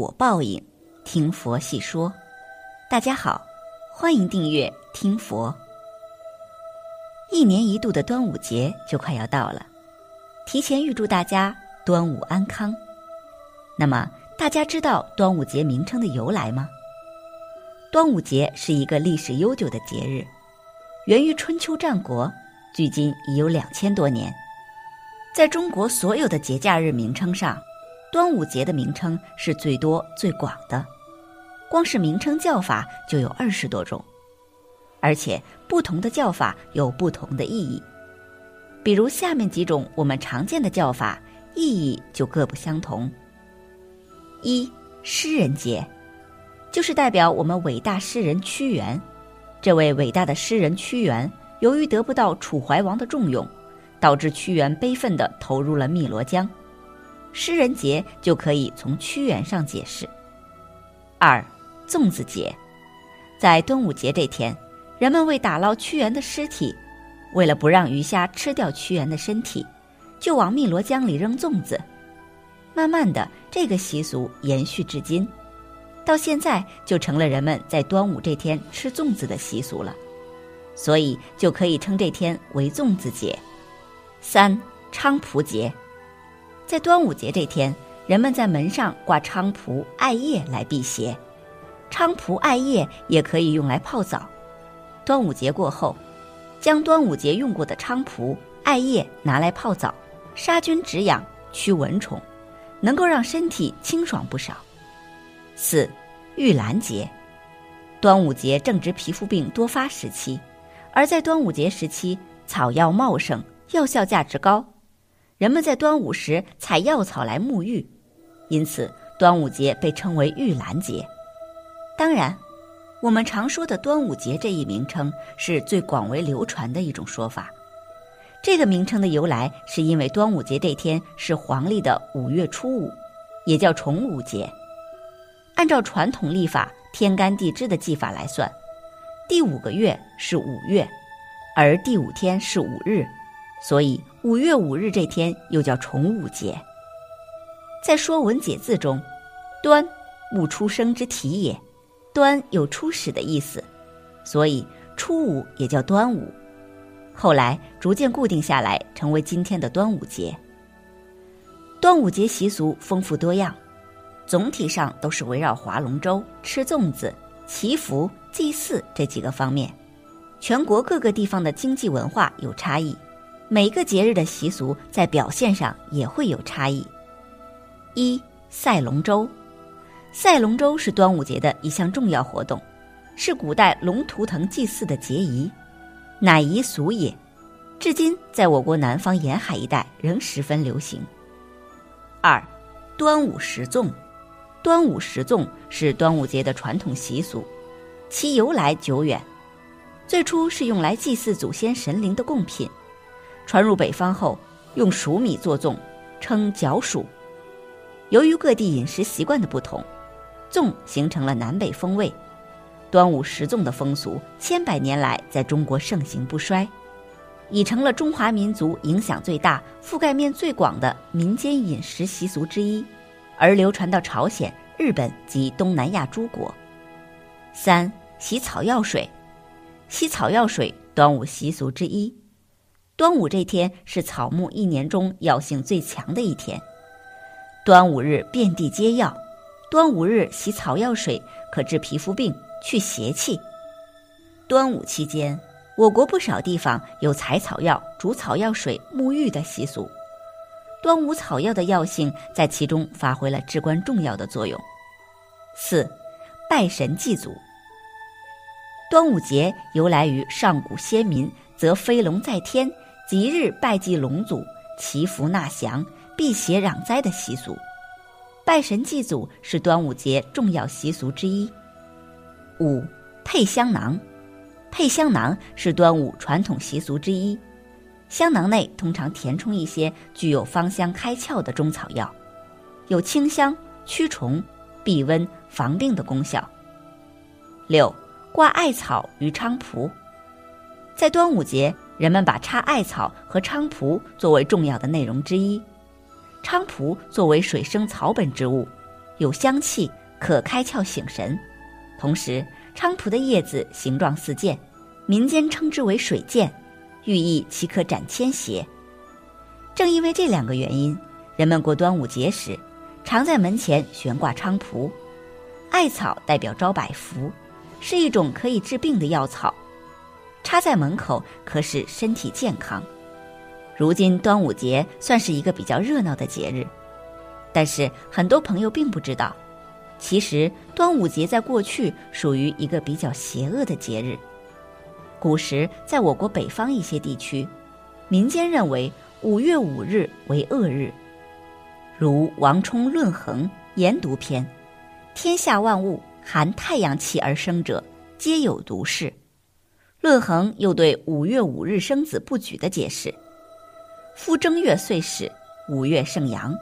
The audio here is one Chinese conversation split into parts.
果报应，听佛细说。大家好，欢迎订阅听佛。一年一度的端午节就快要到了，提前预祝大家端午安康。那么，大家知道端午节名称的由来吗？端午节是一个历史悠久的节日，源于春秋战国，距今已有两千多年。在中国所有的节假日名称上，端午节的名称是最多最广的，光是名称叫法就有二十多种，而且不同的叫法有不同的意义。比如下面几种我们常见的叫法，意义就各不相同。一诗人节，就是代表我们伟大诗人屈原。这位伟大的诗人屈原，由于得不到楚怀王的重用，导致屈原悲愤地投入了汨罗江。诗人节就可以从屈原上解释。二，粽子节，在端午节这天，人们为打捞屈原的尸体，为了不让鱼虾吃掉屈原的身体，就往汨罗江里扔粽子。慢慢的，这个习俗延续至今，到现在就成了人们在端午这天吃粽子的习俗了，所以就可以称这天为粽子节。三，菖蒲节。在端午节这天，人们在门上挂菖蒲、艾叶来辟邪。菖蒲、艾叶也可以用来泡澡。端午节过后，将端午节用过的菖蒲、艾叶拿来泡澡，杀菌止痒、驱蚊虫，能够让身体清爽不少。四、玉兰节。端午节正值皮肤病多发时期，而在端午节时期，草药茂盛，药效价值高。人们在端午时采药草来沐浴，因此端午节被称为玉兰节。当然，我们常说的端午节这一名称是最广为流传的一种说法。这个名称的由来是因为端午节这天是黄历的五月初五，也叫重五节。按照传统历法天干地支的记法来算，第五个月是五月，而第五天是五日。所以五月五日这天又叫重五节。在《说文解字》中，“端，物出生之体也，端有初始的意思，所以初五也叫端午。后来逐渐固定下来，成为今天的端午节。端午节习俗丰富多样，总体上都是围绕划龙舟、吃粽子、祈福、祭祀这几个方面。全国各个地方的经济文化有差异。每个节日的习俗在表现上也会有差异。一赛龙舟，赛龙舟是端午节的一项重要活动，是古代龙图腾祭祀的节仪，乃夷俗也，至今在我国南方沿海一带仍十分流行。二，端午食粽，端午食粽是端午节的传统习俗，其由来久远，最初是用来祭祀祖先神灵的贡品。传入北方后，用黍米做粽，称角黍。由于各地饮食习惯的不同，粽形成了南北风味。端午食粽的风俗，千百年来在中国盛行不衰，已成了中华民族影响最大、覆盖面最广的民间饮食习俗之一，而流传到朝鲜、日本及东南亚诸国。三洗草药水，洗草药水，端午习俗之一。端午这天是草木一年中药性最强的一天，端午日遍地皆药，端午日洗草药水可治皮肤病、去邪气。端午期间，我国不少地方有采草药、煮草药水沐浴的习俗，端午草药的药性在其中发挥了至关重要的作用。四，拜神祭祖。端午节由来于上古先民则飞龙在天。吉日拜祭龙祖、祈福纳祥、辟邪攘灾的习俗，拜神祭祖是端午节重要习俗之一。五配香囊，配香囊是端午传统习俗之一，香囊内通常填充一些具有芳香开窍的中草药，有清香、驱虫、避瘟、防病的功效。六挂艾草于菖蒲，在端午节。人们把插艾草和菖蒲作为重要的内容之一。菖蒲作为水生草本植物，有香气，可开窍醒神。同时，菖蒲的叶子形状似剑，民间称之为水剑，寓意其可斩千邪。正因为这两个原因，人们过端午节时，常在门前悬挂菖蒲。艾草代表招百福，是一种可以治病的药草，插在门口可使身体健康。如今端午节算是一个比较热闹的节日，但是很多朋友并不知道，其实端午节在过去属于一个比较邪恶的节日。古时在我国北方一些地区，民间认为五月五日为恶日，如王充《论衡·研读篇》。天下万物含太阳气而生者，皆有毒势。论衡又对五月五日生子不举的解释：夫正月岁始，五月盛阳，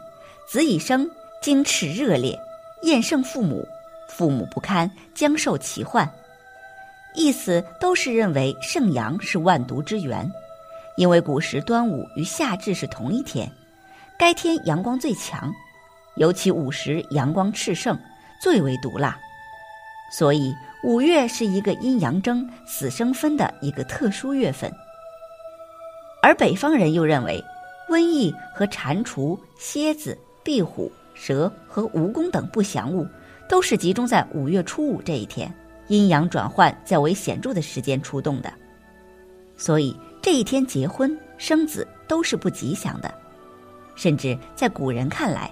子已生，精赤热烈，厌胜父母，父母不堪，将受其患。意思都是认为盛阳是万毒之源，因为古时端午与夏至是同一天，该天阳光最强，尤其午时阳光炽盛。最为毒辣，所以五月是一个阴阳争、死生分的一个特殊月份。而北方人又认为，瘟疫和蟾蜍、蝎子、壁虎、蛇和蜈蚣等不祥物，都是集中在五月初五这一天，阴阳转换较为显著的时间出动的。所以这一天结婚生子都是不吉祥的，甚至在古人看来。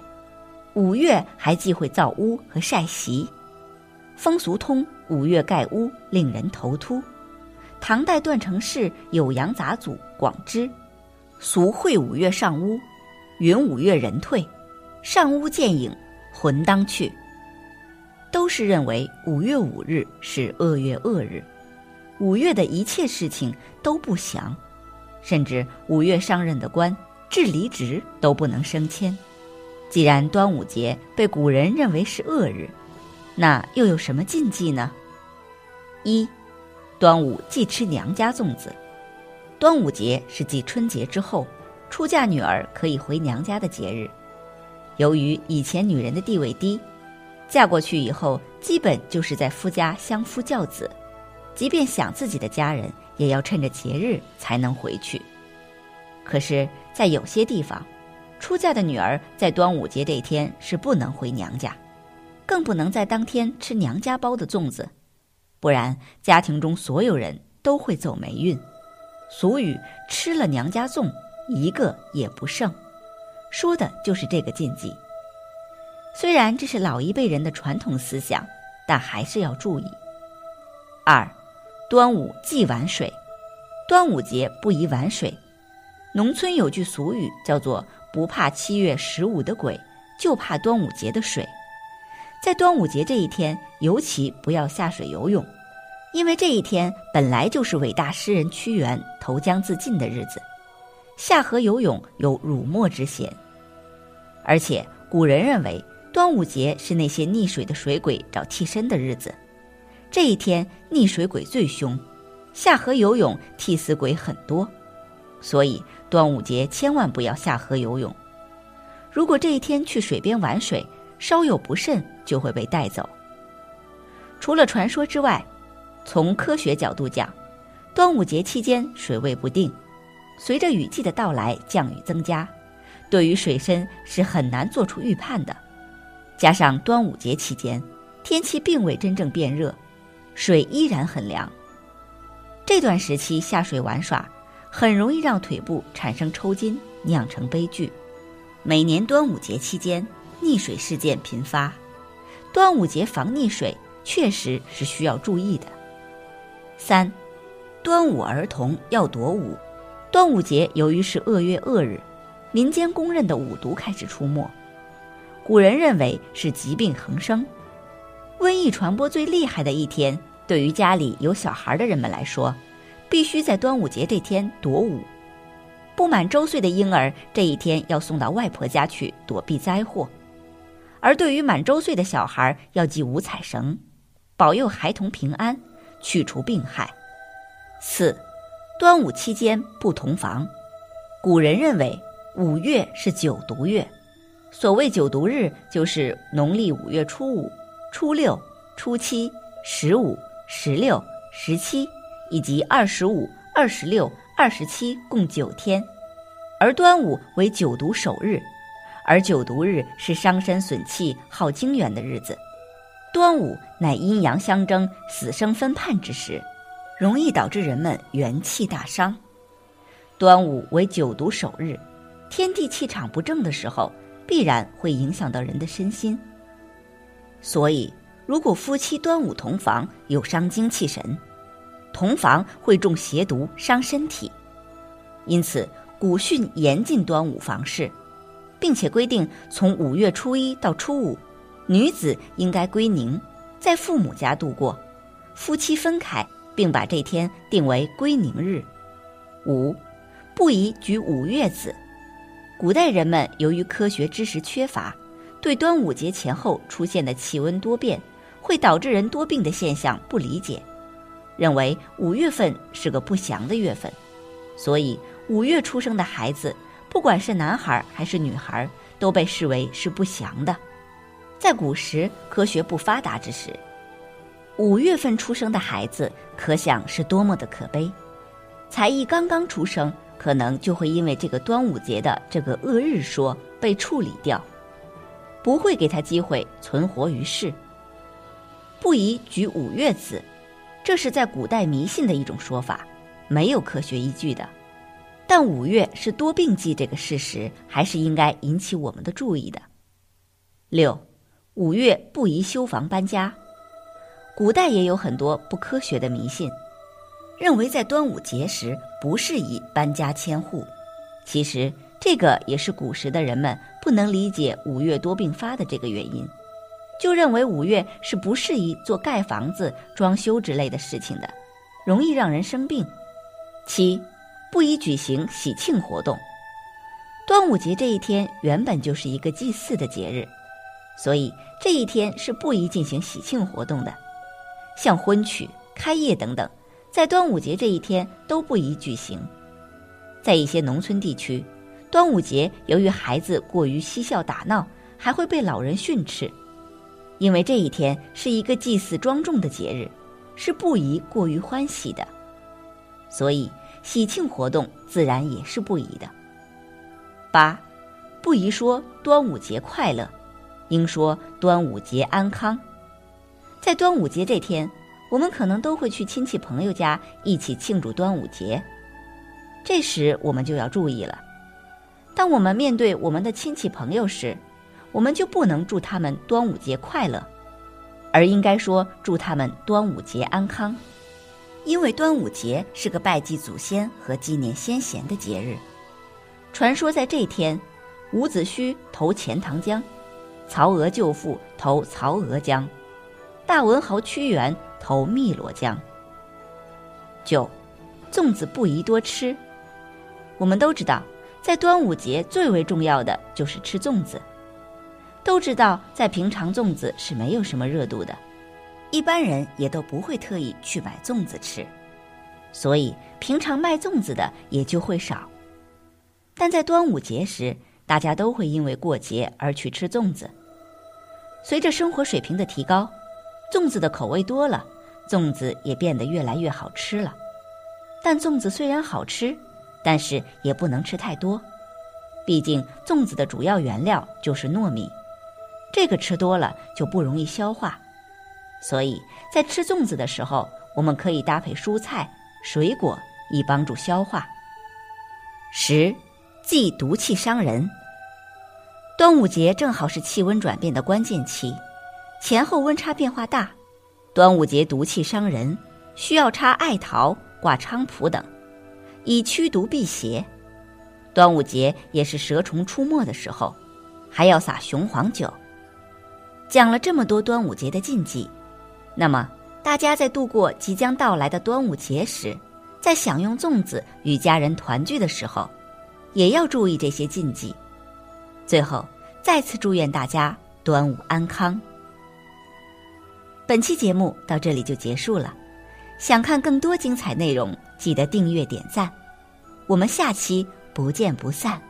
五月还忌讳造屋和晒席，风俗通五月盖屋令人头秃。唐代段成式《酉阳杂俎》广之，俗讳五月上屋，云五月人退，上屋见影，魂当去。都是认为五月五日是恶月恶日，五月的一切事情都不祥，甚至五月上任的官至离职都不能升迁。既然端午节被古人认为是恶日，那又有什么禁忌呢？一，端午忌吃娘家粽子。端午节是继春节之后，出嫁女儿可以回娘家的节日。由于以前女人的地位低，嫁过去以后基本就是在夫家相夫教子，即便想自己的家人，也要趁着节日才能回去。可是，在有些地方，出嫁的女儿在端午节这天是不能回娘家，更不能在当天吃娘家包的粽子，不然家庭中所有人都会走霉运。俗语“吃了娘家粽，一个也不剩”，说的就是这个禁忌。虽然这是老一辈人的传统思想，但还是要注意。二，端午忌玩水，端午节不宜玩水。农村有句俗语叫做。不怕七月十五的鬼，就怕端午节的水。在端午节这一天，尤其不要下水游泳，因为这一天本来就是伟大诗人屈原投江自尽的日子，下河游泳有辱没之嫌。而且古人认为，端午节是那些溺水的水鬼找替身的日子，这一天溺水鬼最凶，下河游泳替死鬼很多。所以端午节千万不要下河游泳。如果这一天去水边玩水，稍有不慎就会被带走。除了传说之外，从科学角度讲，端午节期间水位不定，随着雨季的到来降雨增加，对于水深是很难做出预判的。加上端午节期间天气并未真正变热，水依然很凉，这段时期下水玩耍。很容易让腿部产生抽筋，酿成悲剧。每年端午节期间，溺水事件频发，端午节防溺水确实是需要注意的。三，端午儿童要躲五。端午节由于是恶月恶日，民间公认的五毒开始出没，古人认为是疾病横生，瘟疫传播最厉害的一天，对于家里有小孩的人们来说。必须在端午节这天躲五，不满周岁的婴儿这一天要送到外婆家去躲避灾祸，而对于满周岁的小孩要系五彩绳，保佑孩童平安，去除病害。四，端午期间不同房。古人认为五月是九毒月，所谓九毒日，就是农历五月初五、初六、初七、十五、十六、十七，以及二十五、二十六、二十七，共九天。而端午为九毒首日，而九毒日是伤身损气、耗精元的日子。端午乃阴阳相争、死生分判之时，容易导致人们元气大伤。端午为九毒首日，天地气场不正的时候。必然会影响到人的身心，所以如果夫妻端午同房，有伤精气神，同房会中邪毒伤身体，因此古训严禁端午房事，并且规定从五月初一到初五，女子应该归宁，在父母家度过，夫妻分开，并把这天定为归宁日。五，不宜举五月子。古代人们由于科学知识缺乏，对端午节前后出现的气温多变会导致人多病的现象不理解，认为五月份是个不祥的月份，所以五月出生的孩子，不管是男孩还是女孩，都被视为是不祥的。在古时科学不发达之时，五月份出生的孩子，可想是多么的可悲。才艺刚刚出生。可能就会因为这个端午节的这个恶日说被处理掉，不会给他机会存活于世。不宜举五月子，这是在古代迷信的一种说法，没有科学依据的。但五月是多病季这个事实，还是应该引起我们的注意的。六，五月不宜修房搬家，古代也有很多不科学的迷信。认为在端午节时不适宜搬家迁户，其实这个也是古时的人们不能理解五月多病发的这个原因，就认为五月是不适宜做盖房子、装修之类的事情的，容易让人生病。七，不宜举行喜庆活动。端午节这一天原本就是一个祭祀的节日，所以这一天是不宜进行喜庆活动的，像婚娶、开业等等。在端午节这一天都不宜举行。在一些农村地区，端午节由于孩子过于嬉笑打闹，还会被老人训斥。因为这一天是一个祭祀庄重的节日，是不宜过于欢喜的，所以喜庆活动自然也是不宜的。八，不宜说端午节快乐，应说端午节安康。在端午节这天。我们可能都会去亲戚朋友家一起庆祝端午节，这时我们就要注意了。当我们面对我们的亲戚朋友时，我们就不能祝他们端午节快乐，而应该说祝他们端午节安康，因为端午节是个拜祭祖先和纪念先贤的节日。传说在这天，伍子胥投钱塘江，曹娥救父投曹娥江，大文豪屈原。投汨罗江。九，粽子不宜多吃。我们都知道，在端午节最为重要的就是吃粽子。都知道，在平常粽子是没有什么热度的，一般人也都不会特意去买粽子吃，所以平常卖粽子的也就会少。但在端午节时，大家都会因为过节而去吃粽子。随着生活水平的提高。粽子的口味多了，粽子也变得越来越好吃了。但粽子虽然好吃，但是也不能吃太多，毕竟粽子的主要原料就是糯米，这个吃多了就不容易消化。所以在吃粽子的时候，我们可以搭配蔬菜、水果，以帮助消化。十，忌毒气伤人。端午节正好是气温转变的关键期。前后温差变化大，端午节毒气伤人，需要插艾桃、挂菖蒲等，以驱毒辟邪。端午节也是蛇虫出没的时候，还要撒雄黄酒。讲了这么多端午节的禁忌，那么大家在度过即将到来的端午节时，在享用粽子与家人团聚的时候，也要注意这些禁忌。最后，再次祝愿大家端午安康。本期节目到这里就结束了，想看更多精彩内容，记得订阅点赞，我们下期不见不散。